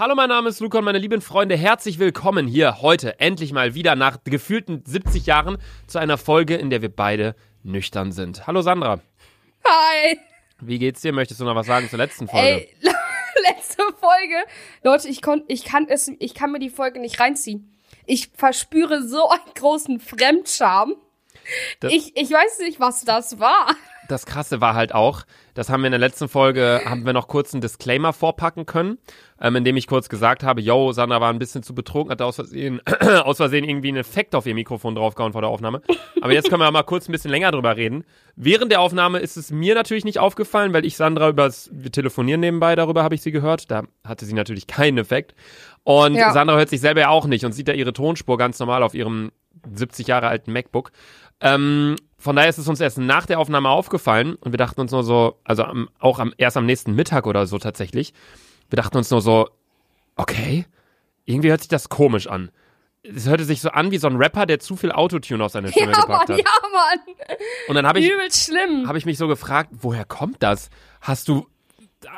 Hallo, mein Name ist Luca und meine lieben Freunde, herzlich willkommen hier heute endlich mal wieder nach gefühlten 70 Jahren zu einer Folge, in der wir beide nüchtern sind. Hallo Sandra. Hi. Wie geht's dir? Möchtest du noch was sagen zur letzten Folge? Ey, letzte Folge. Leute, ich, kon, ich, kann es, ich kann mir die Folge nicht reinziehen. Ich verspüre so einen großen Fremdscham. Das- Ich, ich weiß nicht, was das war. Das Krasse war halt auch, das haben wir in der letzten Folge, haben wir noch kurz einen Disclaimer vorpacken können, ähm, indem ich kurz gesagt habe, yo, Sandra war ein bisschen zu betrunken, hat aus Versehen, aus Versehen irgendwie einen Effekt auf ihr Mikrofon draufgehauen vor der Aufnahme. Aber jetzt können wir mal kurz ein bisschen länger drüber reden. Während der Aufnahme ist es mir natürlich nicht aufgefallen, weil ich Sandra übers, wir telefonieren nebenbei, darüber habe ich sie gehört. Da hatte sie natürlich keinen Effekt. Und Ja. Sandra hört sich selber ja auch nicht und sieht da ihre Tonspur ganz normal auf ihrem 70 Jahre alten MacBook. Ähm, von daher ist es uns erst nach der Aufnahme aufgefallen und wir dachten uns nur so, also am, auch am, erst am nächsten Mittag oder so tatsächlich, wir dachten uns nur so, okay, irgendwie hört sich das komisch an. Es hörte sich so an wie so ein Rapper, der zu viel Autotune auf seine Stimme Ja, gepackt Mann, hat. ja, Mann. Und dann habe ich, schlimm. hab ich mich so gefragt, woher kommt das? Hast du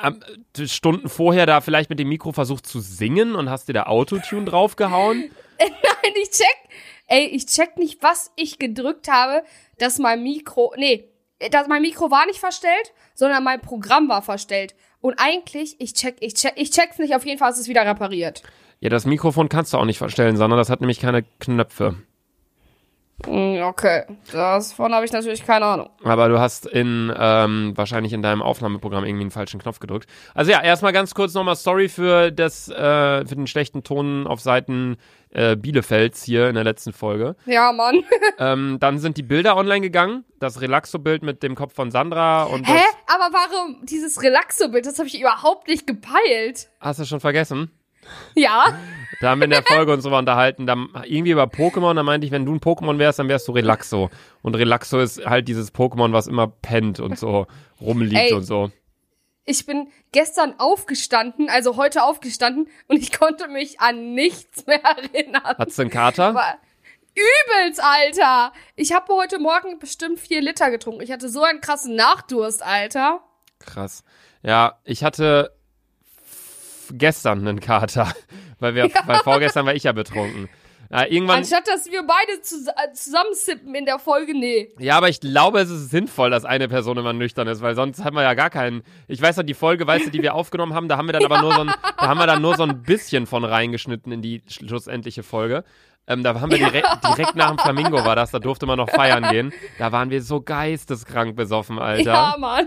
ähm, Stunden vorher da vielleicht mit dem Mikro versucht zu singen und hast dir da Autotune draufgehauen? Nein, ich check. Ey, ich check nicht, was ich gedrückt habe, dass mein Mikro. Nee, dass mein Mikro war nicht verstellt, sondern mein Programm war verstellt. Und eigentlich, ich check, ich check, ich check's nicht, auf jeden Fall ist es wieder repariert. Ja, das Mikrofon kannst du auch nicht verstellen, sondern das hat nämlich keine Knöpfe. Mm, Okay, davon habe ich natürlich keine Ahnung. Aber du hast in ähm, wahrscheinlich in deinem Aufnahmeprogramm irgendwie einen falschen Knopf gedrückt. Also ja, erstmal ganz kurz nochmal sorry für das äh, für den schlechten Ton auf Seiten äh, Bielefelds hier in der letzten Folge. Ja, Mann. ähm, dann sind die Bilder online gegangen. Das Relaxo-Bild mit dem Kopf von Sandra und Hä? Aber warum dieses Relaxo-Bild? Das habe ich überhaupt nicht gepeilt. hast du schon vergessen. Ja? Da haben wir in der Folge uns drüber unterhalten, da, irgendwie über Pokémon, da meinte ich, wenn du ein Pokémon wärst, dann wärst du Relaxo. Und Relaxo ist halt dieses Pokémon, was immer pennt und so rumliegt Ey. und so. Ich bin gestern aufgestanden, also heute aufgestanden, und ich konnte mich an nichts mehr erinnern. Hattest du einen Kater? Übelst, Alter. Ich habe heute Morgen bestimmt vier Liter getrunken. Ich hatte so einen krassen Nachdurst, Alter. Krass. Ja, ich hatte gestern einen Kater, weil wir, weil vorgestern war ich ja betrunken. Ja, irgendwann, Anstatt, dass wir beide zus äh, zusammensippen in der Folge, nee. ja, aber ich glaube, es ist sinnvoll, dass eine Person immer nüchtern ist, weil sonst haben wir ja gar keinen. Ich weiß noch, die Folge, weißt du, die wir aufgenommen haben, da haben wir dann aber nur so ein, da haben wir dann nur so ein bisschen von reingeschnitten in die schlussendliche Folge. Ähm, da haben wir direkt, direkt nach dem Flamingo war das, da durfte man noch feiern gehen. Da waren wir so geisteskrank besoffen, Alter. Ja, Mann.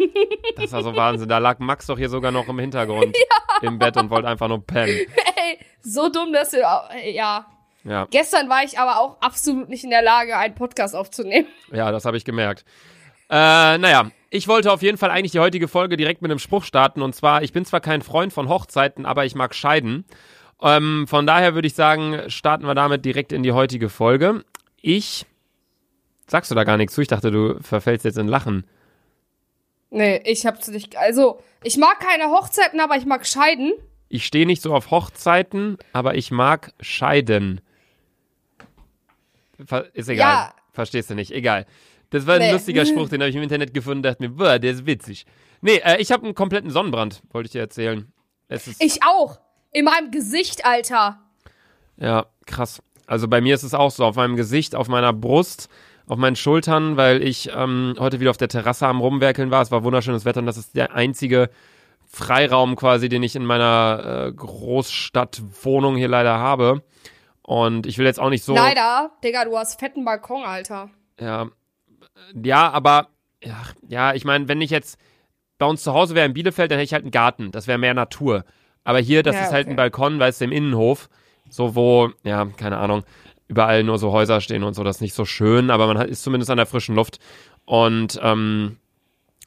Das war so Wahnsinn. Da lag Max doch hier sogar noch im Hintergrund im Bett und wollte einfach nur pennen. Ey, so dumm, dass wir. Ja. Ja, Gestern war ich aber auch absolut nicht in der Lage, einen Podcast aufzunehmen. ja, das habe ich gemerkt. Äh, naja, ich wollte auf jeden Fall eigentlich die heutige Folge direkt mit einem Spruch starten. Und zwar, ich bin zwar kein Freund von Hochzeiten, aber ich mag scheiden. Ähm, von daher würde ich sagen, starten wir damit direkt in die heutige Folge. Ich. Sagst du da gar nichts zu? Ich dachte, du verfällst jetzt in Lachen. Nee, ich hab's nicht. Also, ich mag keine Hochzeiten, aber ich mag scheiden. Ich stehe nicht so auf Hochzeiten, aber ich mag scheiden. Ist egal. Ja. Verstehst du nicht? Egal. Das war ein Nee. lustiger Spruch, den habe ich im Internet gefunden und dachte mir, boah, der ist witzig. Nee, äh, ich habe einen kompletten Sonnenbrand, wollte ich dir erzählen. Es ist, Ich auch. In meinem Gesicht, Alter. ja, krass. Also bei mir ist es auch so, auf meinem Gesicht, auf meiner Brust, auf meinen Schultern, weil ich ähm, heute wieder auf der Terrasse am Rumwerkeln war. Es war wunderschönes Wetter und das ist der einzige Freiraum quasi, den ich in meiner äh, Großstadtwohnung hier leider habe. Und ich will jetzt auch nicht so. Leider, Digga, du hast fetten Balkon, Alter. Ja, ja, aber ja, ja ich meine, wenn ich jetzt bei uns zu Hause wäre in Bielefeld, dann hätte ich halt einen Garten. Das wäre mehr Natur. Aber hier, das Ja, ist halt okay. ein Balkon, weißt du, im Innenhof. So, wo, ja, keine Ahnung, überall nur so Häuser stehen und so. Das ist nicht so schön, aber man hat, ist zumindest an der frischen Luft. Und, ähm,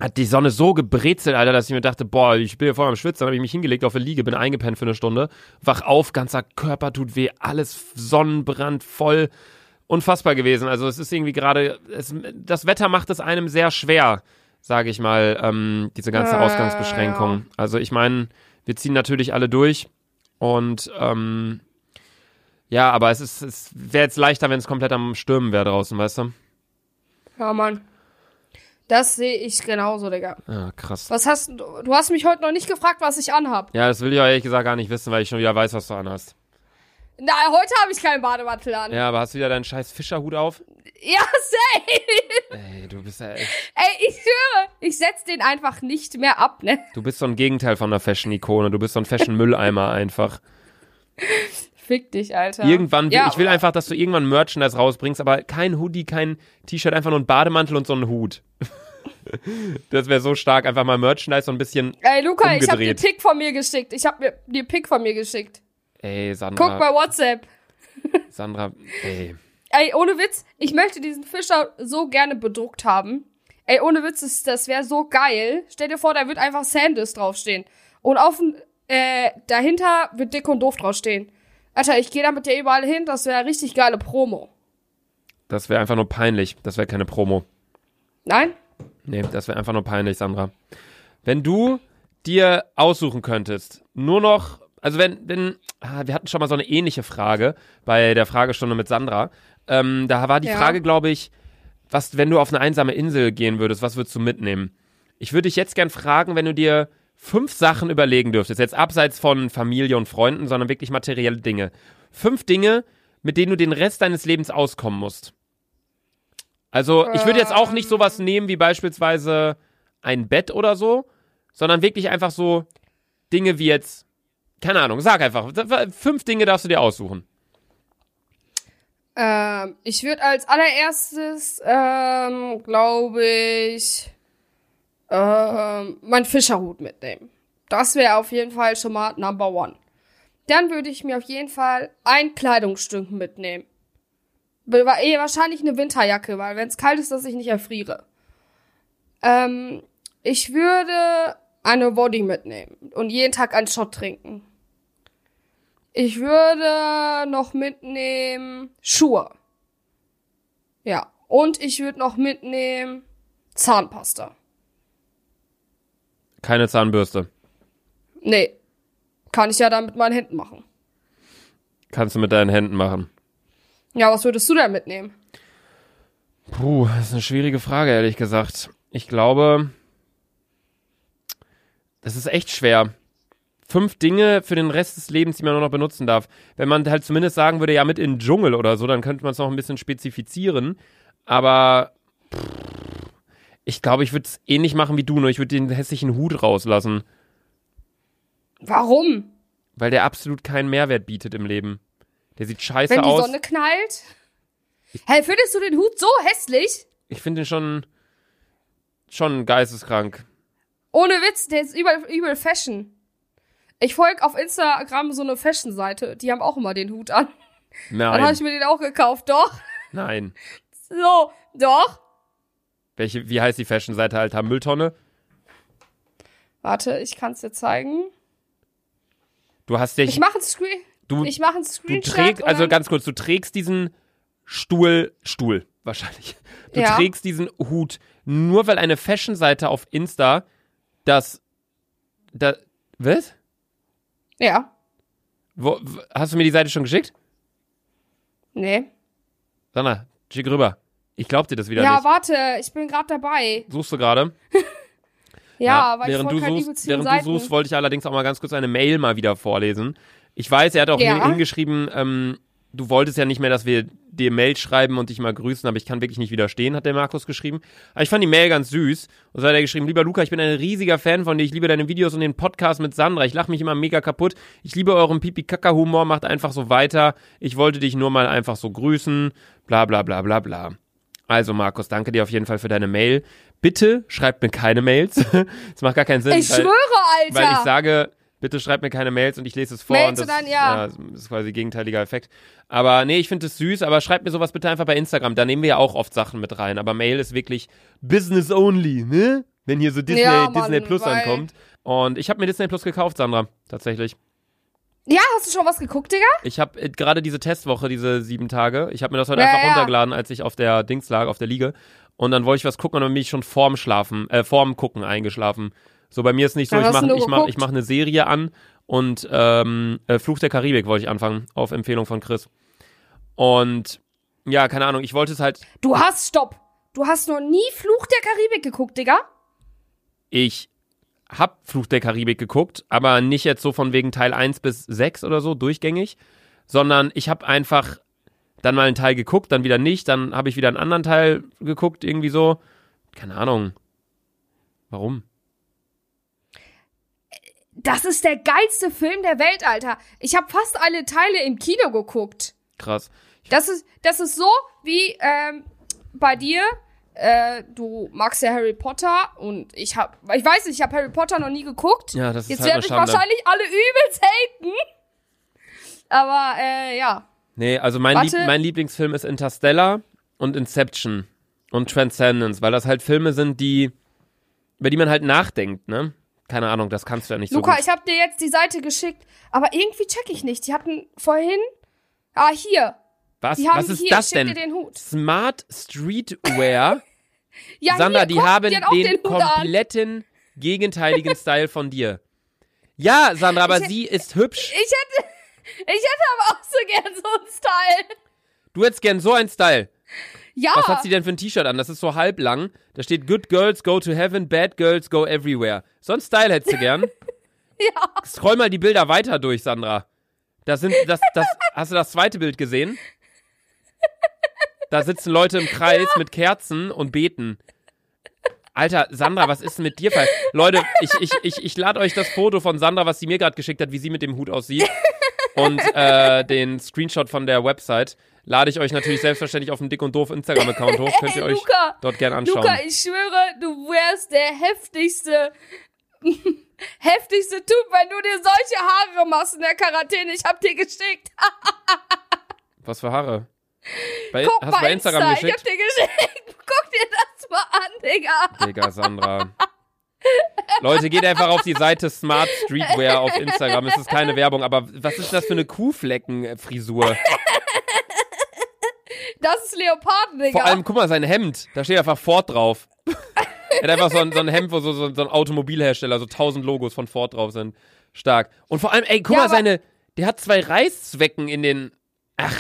hat die Sonne so gebrezelt, Alter, dass ich mir dachte, boah, ich bin hier voll am Schwitzen, dann habe ich mich hingelegt auf der Liege, bin eingepennt für eine Stunde, wach auf, ganzer Körper tut weh, alles Sonnenbrand voll, unfassbar gewesen. Also es ist irgendwie gerade, das Wetter macht es einem sehr schwer, sage ich mal, ähm, diese ganze Ja, Ausgangsbeschränkung. Also ich meine, wir ziehen natürlich alle durch und ähm, ja, aber es ist, es wäre jetzt leichter, wenn es komplett am Stürmen wäre draußen, weißt du? Ja, Mann. Das sehe ich genauso, Digga. Ja, krass. Was hast du? Du hast mich heute noch nicht gefragt, was ich anhab. Ja, das will ich auch ehrlich gesagt gar nicht wissen, weil ich schon wieder weiß, was du anhast. Na, heute habe ich keinen Bademantel an. Ja, aber hast du wieder deinen scheiß Fischerhut auf? Ja, safe. Ey, du bist ja echt. Ey, ich höre, ich setz den einfach nicht mehr ab, ne? Du bist so ein Gegenteil von einer Fashion-Ikone. Du bist so ein Fashion-Mülleimer einfach. Fick dich, Alter. Irgendwann, Ja, ich will einfach, dass du irgendwann Merchandise rausbringst, aber kein Hoodie, kein T-Shirt, einfach nur ein Bademantel und so ein Hut. das wäre so stark, einfach mal Merchandise so ein bisschen. Ey, Luca, ich hab dir umgedreht. Pick von mir geschickt. Ich hab mir dir Pick von mir geschickt. Ey, Sandra. Guck bei WhatsApp. Sandra, ey. Ey, ohne Witz, ich möchte diesen Fischer so gerne bedruckt haben. Ey, ohne Witz, das, das wäre so geil. Stell dir vor, da wird einfach Sanders draufstehen. Und auf dem, äh, dahinter wird dick und doof draufstehen. Alter, ich gehe da mit dir überall hin, das wäre richtig geile Promo. Das wäre einfach nur peinlich. Das wäre keine Promo. Nein? Nee, das wäre einfach nur peinlich, Sandra. Wenn du dir aussuchen könntest, nur noch, also wenn, wenn, ah, wir hatten schon mal so eine ähnliche Frage bei der Fragestunde mit Sandra. Ähm, da war die Ja. Frage, glaube ich, was, wenn du auf eine einsame Insel gehen würdest, was würdest du mitnehmen? Ich würde dich jetzt gern fragen, wenn du dir fünf Sachen überlegen dürftest, jetzt abseits von Familie und Freunden, sondern wirklich materielle Dinge. Fünf Dinge, mit denen du den Rest deines Lebens auskommen musst. Also, ich würde jetzt auch nicht sowas nehmen wie beispielsweise ein Bett oder so, sondern wirklich einfach so Dinge wie jetzt, keine Ahnung, sag einfach, fünf Dinge darfst du dir aussuchen. Ähm, ich würde als allererstes, ähm, glaube ich, ähm, mein Fischerhut mitnehmen. Das wäre auf jeden Fall schon mal Number One. Dann würde ich mir auf jeden Fall ein Kleidungsstück mitnehmen. Eh, wahrscheinlich eine Winterjacke, weil wenn es kalt ist, dass ich nicht erfriere. Ähm, ich würde eine Body mitnehmen und jeden Tag einen Shot trinken. Ich würde noch mitnehmen Schuhe. Ja. Und ich würde noch mitnehmen Zahnpasta. Keine Zahnbürste. Nee. Kann ich ja dann mit meinen Händen machen. Kannst du mit deinen Händen machen. Ja, was würdest du denn mitnehmen? Puh, das ist eine schwierige Frage, ehrlich gesagt. Ich glaube, das ist echt schwer. Fünf Dinge für den Rest des Lebens, die man nur noch benutzen darf. Wenn man halt zumindest sagen würde, ja, mit in den Dschungel oder so, dann könnte man es noch ein bisschen spezifizieren. Aber pff, ich glaube, ich würde es ähnlich machen wie du, nur ich würde den hässlichen Hut rauslassen, Warum? weil der absolut keinen Mehrwert bietet im Leben. Der sieht scheiße Wenn die aus. Sonne knallt? Hey, findest du den Hut so hässlich? Ich finde den schon, schon geisteskrank. Ohne Witz, der ist übel, übel Fashion. Ich folge auf Instagram so eine Fashion-Seite. Die haben auch immer den Hut an. Dann habe Nein, ich mir den auch gekauft. Doch. nein. So, doch. Welche, wie heißt die Fashion-Seite, Alter? Mülltonne? Warte, ich kann es dir zeigen. Du hast dich, Ich mache ein Screen. du, Ich mache ein du Screenshot. trägst, und also ganz kurz, du trägst diesen Stuhl, Stuhl, wahrscheinlich. Du Ja. trägst diesen Hut nur, weil eine Fashion-Seite auf Insta das, da, was? Ja. Wo, hast du mir die Seite schon geschickt? Nee. Sandra, schick rüber. Ich glaub dir das wieder Ja, nicht. warte, ich bin gerade dabei. Suchst du gerade? Ja, weil während ich du suchst, keine während Seiten. du suchst, wollte ich allerdings auch mal ganz kurz eine Mail mal wieder vorlesen. Ich weiß, er hat auch Ja. hingeschrieben, ähm, du wolltest ja nicht mehr, dass wir dir Mail schreiben und dich mal grüßen, aber ich kann wirklich nicht widerstehen, hat der Markus geschrieben. Aber ich fand die Mail ganz süß. Und so hat er geschrieben, lieber Luca, ich bin ein riesiger Fan von dir. Ich liebe deine Videos und den Podcast mit Sandra. Ich lache mich immer mega kaputt. Ich liebe euren Pipi-Kaka-Humor, macht einfach so weiter. Ich wollte dich nur mal einfach so grüßen. Bla bla bla bla bla. Also Markus, danke dir auf jeden Fall für deine Mail. Bitte schreibt mir keine Mails. Das macht gar keinen Sinn. Ich weil- schwöre, Alter. weil ich sage, bitte schreibt mir keine Mails und ich lese es vor. Mails und das, dann, ja. das ist quasi gegenteiliger Effekt. Aber nee, ich finde es süß, aber schreibt mir sowas bitte einfach bei Instagram. Da nehmen wir ja auch oft Sachen mit rein. Aber Mail ist wirklich Business only, ne? Wenn hier so Disney, Ja, Mann, Disney Plus ankommt. Und ich habe mir Disney Plus gekauft, Sandra, tatsächlich. ja, hast du schon was geguckt, Digga? Ich habe äh, gerade diese Testwoche, diese sieben Tage, ich habe mir das heute Ja, einfach ja. runtergeladen, als ich auf der Dings lag, auf der Liege. Und dann wollte ich was gucken und dann bin ich schon vorm Schlafen, äh, vorm Gucken eingeschlafen. So, bei mir ist nicht so, ich mache ich mach, ich mach eine Serie an und ähm, äh, Fluch der Karibik wollte ich anfangen, auf Empfehlung von Chris. Und ja, keine Ahnung, ich wollte es halt, Du hast, stopp. du hast noch nie Fluch der Karibik geguckt, Digga? Ich hab Fluch der Karibik geguckt, aber nicht jetzt so von wegen Teil 1 bis 6 oder so durchgängig, sondern ich habe einfach dann mal einen Teil geguckt, dann wieder nicht, dann habe ich wieder einen anderen Teil geguckt, irgendwie so. Keine Ahnung. Warum? Das ist der geilste Film der Welt, Alter. Ich habe fast alle Teile im Kino geguckt. Krass. Das ist, das ist so wie ähm, bei dir. Äh, du magst ja Harry Potter und ich hab, ich weiß nicht, ich habe Harry Potter noch nie geguckt. Ja, das ist Jetzt halt werden eine mich Schande. wahrscheinlich alle übelst haten. Aber äh, ja. Nee, also mein, Lieb mein Lieblingsfilm ist Interstellar und Inception und Transcendence, weil das halt Filme sind, die, über die man halt nachdenkt, ne? Keine Ahnung, das kannst du ja nicht Luca, so gut. ich habe dir jetzt die Seite geschickt, aber irgendwie check ich nicht. Die hatten vorhin. Ah, hier. Was, Die haben was ist hier, das denn? dir den Hut. Smart Streetwear. Ja, Sandra, hier, die guck, haben die den, den kompletten gegenteiligen Style von dir. Ja, Sandra, aber Ich- sie ist hübsch. Ich hätte, ich hätte aber auch so gern so einen Style. Du hättest gern so einen Style. Ja. Was hat sie denn für ein T-Shirt an? Das ist so halblang. Da steht Good Girls go to heaven, Bad Girls go everywhere. So einen Style hättest du gern. Ja. Scroll mal die Bilder weiter durch, Sandra. Da sind, das, das, hast du das zweite Bild gesehen? Da sitzen Leute im Kreis mit Kerzen und beten. Alter, Sandra, was ist denn mit dir falsch? Leute, ich, ich, ich, ich lade euch das Foto von Sandra, was sie mir gerade geschickt hat, wie sie mit dem Hut aussieht. Und äh, den Screenshot von der Website lade ich euch natürlich selbstverständlich auf dem Dick und Doof Instagram-Account hoch. Könnt ihr euch Luca, dort gerne anschauen. Luca, ich schwöre, du wärst der heftigste, heftigste Typ, wenn du dir solche Haare machst in der Quarantäne. Ich hab dir geschickt. Was für Haare? Bei, Guck hast du bei Instagram Insta, ich hab geschickt? dir geschickt. Guck dir das mal an, Digga. Digga, Sandra. Leute, geht einfach auf die Seite Smart Streetwear auf Instagram. Es ist keine Werbung, aber was ist das für eine Kuhfleckenfrisur? Das ist Leoparden, Digga. Vor allem, guck mal, sein Hemd. Da steht einfach Ford drauf. er hat einfach so ein, so ein Hemd, wo so, so, so ein Automobilhersteller, so tausend Logos von Ford drauf sind. Stark. Und vor allem, ey, guck Ja, mal, seine. Der hat zwei Reißzwecken in den. Ach.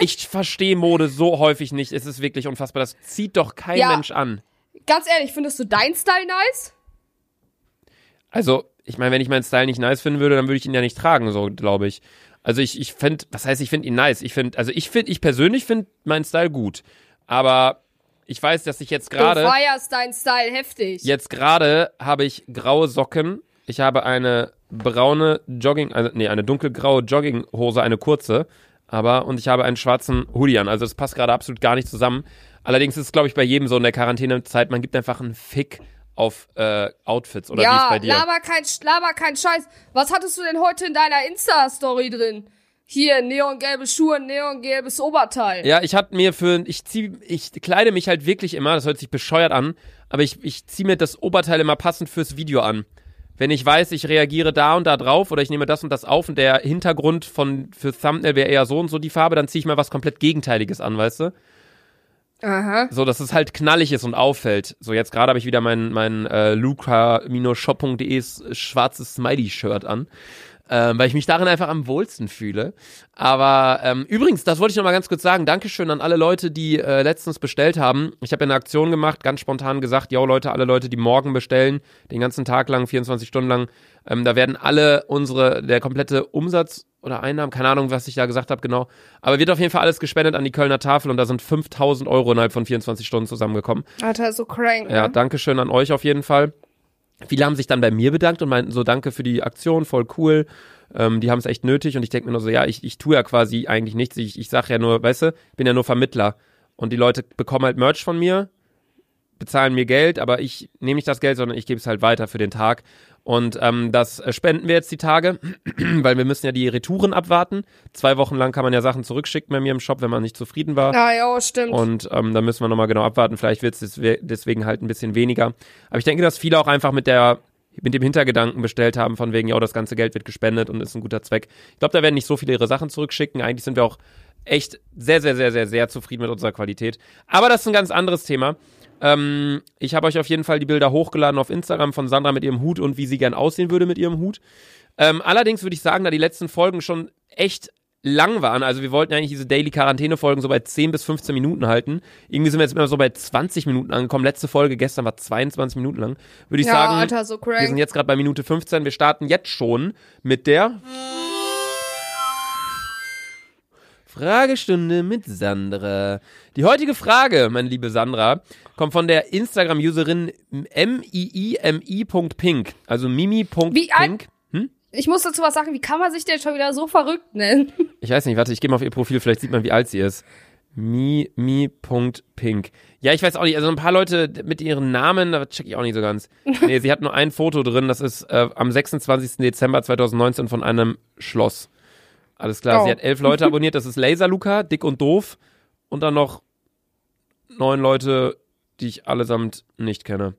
Ich verstehe Mode so häufig nicht. Es ist wirklich unfassbar. Das zieht doch kein Ja. Mensch an. Ganz ehrlich, findest du deinen Style nice? Also, ich meine, wenn ich meinen Style nicht nice finden würde, dann würde ich ihn ja nicht tragen, so glaube ich. Also ich, ich finde, was heißt, ich finde ihn nice? Ich finde, also ich finde, ich persönlich finde meinen Style gut. Aber ich weiß, dass ich jetzt Du gerade, feierst deinen Style heftig. jetzt gerade habe ich graue Socken. Ich habe eine braune Jogging, also, nee, eine dunkelgraue Jogginghose, eine kurze. Aber, und ich habe einen schwarzen Hoodie an. Also es passt gerade absolut gar nicht zusammen. Allerdings ist es, glaube ich, bei jedem so in der Quarantänezeit, man gibt einfach einen Fick auf äh, Outfits. Oder wie ist ja, bei dir? laber kein, laber kein Scheiß. Was hattest du denn heute in deiner Insta-Story drin? Hier, neongelbe Schuhe, neongelbes Oberteil. Ja, ich hatte mir für, ich zieh, ich kleide mich halt wirklich immer, das hört sich bescheuert an, aber ich, ich ziehe mir das Oberteil immer passend fürs Video an. Wenn ich weiß, ich reagiere da und da drauf oder ich nehme das und das auf und der Hintergrund von für Thumbnail wäre eher so und so die Farbe, dann ziehe ich mal was komplett Gegenteiliges an, weißt du? Aha. So, dass es halt knallig ist und auffällt. So, jetzt gerade habe ich wieder mein, mein äh, luca-shop.de schwarzes Smiley-Shirt an. Ähm, weil ich mich darin einfach am wohlsten fühle. Aber ähm, übrigens, das wollte ich noch mal ganz kurz sagen. Dankeschön an alle Leute, die äh, letztens bestellt haben. Ich habe ja eine Aktion gemacht, ganz spontan gesagt, yo Leute, alle Leute, die morgen bestellen, den ganzen Tag lang, 24 Stunden lang, ähm, da werden alle unsere, der komplette Umsatz oder Einnahmen, keine Ahnung, was ich da gesagt habe, genau. Aber wird auf jeden Fall alles gespendet an die Kölner Tafel und da sind 5000 Euro innerhalb von 24 Stunden zusammengekommen. Alter, so crank. Ja, ne? Dankeschön an euch auf jeden Fall. Viele haben sich dann bei mir bedankt und meinten so, danke für die Aktion, voll cool. Ähm, die haben es echt nötig und ich denke mir nur so, ja, ich, ich tue ja quasi eigentlich nichts. Ich, ich sage ja nur, weißt du, ich bin ja nur Vermittler. Und die Leute bekommen halt Merch von mir, bezahlen mir Geld, aber ich nehme nicht das Geld, sondern ich gebe es halt weiter für den Tag. Und ähm, das spenden wir jetzt die Tage, weil wir müssen ja die Retouren abwarten. Zwei Wochen lang kann man ja Sachen zurückschicken bei mir im Shop, wenn man nicht zufrieden war. Ja, ja, stimmt. Und ähm, da müssen wir nochmal genau abwarten. Vielleicht wird es deswegen halt ein bisschen weniger. Aber ich denke, dass viele auch einfach mit der mit dem Hintergedanken bestellt haben, von wegen, ja, das ganze Geld wird gespendet und ist ein guter Zweck. Ich glaube, da werden nicht so viele ihre Sachen zurückschicken. Eigentlich sind wir auch echt sehr, sehr, sehr, sehr, sehr zufrieden mit unserer Qualität. Aber das ist ein ganz anderes Thema. Ähm, ich habe euch auf jeden Fall die Bilder hochgeladen auf Instagram von Sandra mit ihrem Hut und wie sie gern aussehen würde mit ihrem Hut. Ähm, allerdings würde ich sagen, da die letzten Folgen schon echt lang waren. Also wir wollten eigentlich diese Daily Quarantäne-Folgen so bei 10 bis 15 Minuten halten. Irgendwie sind wir jetzt immer so bei 20 Minuten angekommen. Letzte Folge gestern war 22 Minuten lang. Würde ich Ja, sagen, Alter, so wir sind jetzt gerade bei Minute 15. Wir starten jetzt schon mit der Fragestunde mit Sandra. Die heutige Frage, meine liebe Sandra, kommt von der Instagram-Userin mii.pink, also mimi.pink. Hm? Ich muss dazu was sagen, wie kann man sich denn schon wieder so verrückt nennen? Ich weiß nicht, warte, ich gehe mal auf ihr Profil, vielleicht sieht man, wie alt sie ist. Mi.pink. Ja, ich weiß auch nicht, also ein paar Leute mit ihren Namen, da check ich auch nicht so ganz. Nee, sie hat nur ein Foto drin, das ist äh, am 26. Dezember 2019 von einem Schloss. Alles klar, Oh. sie hat elf Leute abonniert, das ist Laser Luca, dick und doof. Und dann noch neun Leute, die ich allesamt nicht kenne.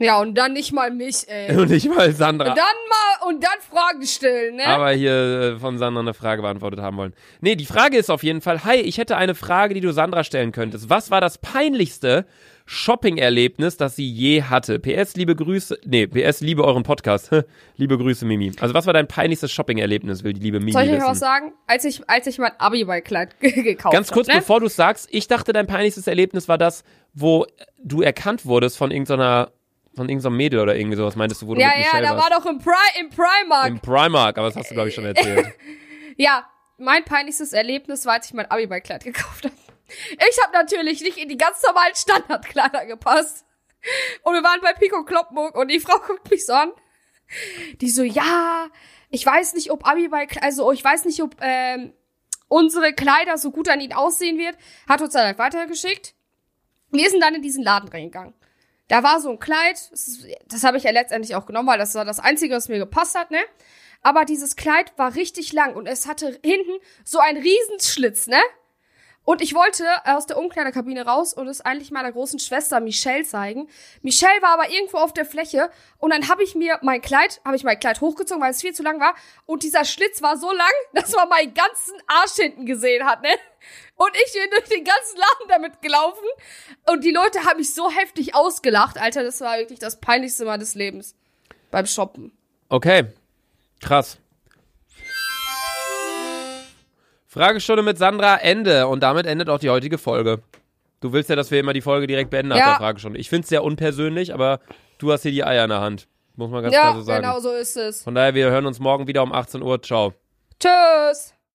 Ja, und dann nicht mal mich, ey. Und nicht mal Sandra. Und dann mal, und dann Fragen stellen, ne? aber hier äh, von Sandra eine Frage beantwortet haben wollen. Nee, die Frage ist auf jeden Fall, hi, ich hätte eine Frage, die du Sandra stellen könntest. Was war das peinlichste Shopping-Erlebnis, das sie je hatte? PS, liebe Grüße, nee, PS, liebe euren Podcast. liebe Grüße, Mimi. Also was war dein peinlichstes Shopping-Erlebnis, will die liebe Mimi Soll ich euch was sagen? Als ich, als ich mein Abiballkleid gekauft Ganz kurz, hab, ne? bevor du sagst, ich dachte, dein peinlichstes Erlebnis war das, wo du erkannt wurdest von irgendeiner, von irgendeinem Mädel oder irgendwie sowas, meintest du, wo du Ja, mit ja, Michelle da war doch im, Pri im Primark. Im Primark, aber das hast du, glaube ich, schon erzählt. Ja, mein peinlichstes Erlebnis war, als ich mein Abiballkleid gekauft habe. Ich habe natürlich nicht in die ganz normalen Standardkleider gepasst. Und wir waren bei Pico Kloppenburg und die Frau guckt mich so an. Die so, ja, ich weiß nicht, ob Abiballkleid, also ich weiß nicht, ob ähm, unsere Kleider so gut an ihn aussehen wird. Hat uns dann halt weitergeschickt. Wir sind dann in diesen Laden reingegangen. Da war so ein Kleid, das, das habe ich ja letztendlich auch genommen, weil das war das Einzige, was mir gepasst hat, ne? Aber dieses Kleid war richtig lang und es hatte hinten so einen Riesenschlitz, ne? Und ich wollte aus der Umkleiderkabine raus und es eigentlich meiner großen Schwester Michelle zeigen. Michelle war aber irgendwo auf der Fläche und dann habe ich mir mein Kleid, habe ich mein Kleid hochgezogen, weil es viel zu lang war und dieser Schlitz war so lang, dass man meinen ganzen Arsch hinten gesehen hat, ne? Und ich bin durch den ganzen Laden damit gelaufen und die Leute haben mich so heftig ausgelacht, Alter, das war wirklich das peinlichste meines Lebens beim Shoppen. Okay, krass. Fragestunde mit Sandra, Ende. Und damit endet auch die heutige Folge. Du willst ja, dass wir immer die Folge direkt beenden nach Ja. der Fragestunde. Ich finde es sehr unpersönlich, aber du hast hier die Eier in der Hand. Muss man ganz Ja, klar so sagen. genau so ist es. Von daher, wir hören uns morgen wieder um 18 Uhr. Ciao. Tschüss.